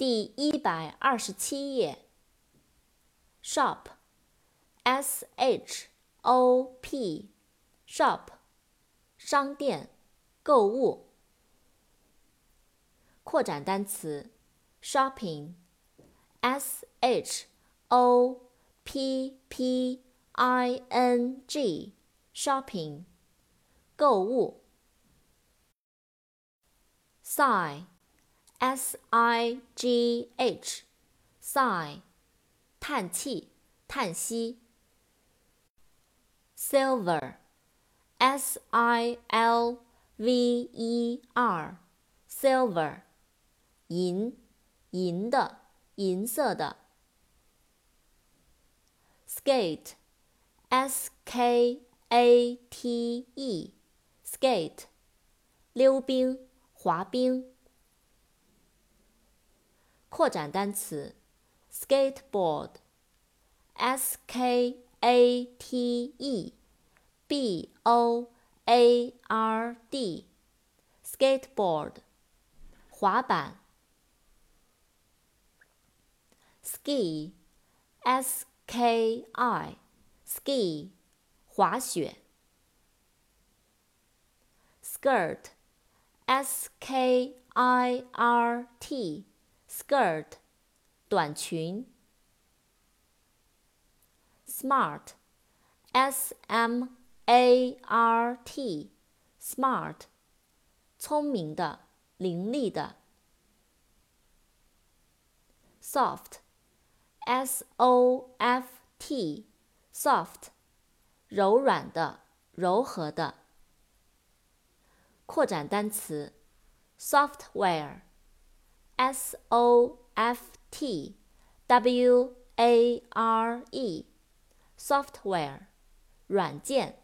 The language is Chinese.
第一百二十七页。shop，s h o p，shop，商店，购物。扩展单词，shopping，s h o p p i n g，shopping，购物。sigh。S i g h，sigh，叹气、叹息。silver，s i l v e r，silver，银、银的、银色的。skate，s k a t e，skate，溜冰、滑冰。扩展单词：skateboard，s k a t e b o a r d，skateboard，滑板。ski，s k i，ski，滑雪。skirt，s k i r t。skirt，短裙。smart，s m a r t，smart，聪明的，伶俐的。soft，s o f t，soft，柔软的，柔和的。扩展单词：software。S O F T W A R E，software，软件。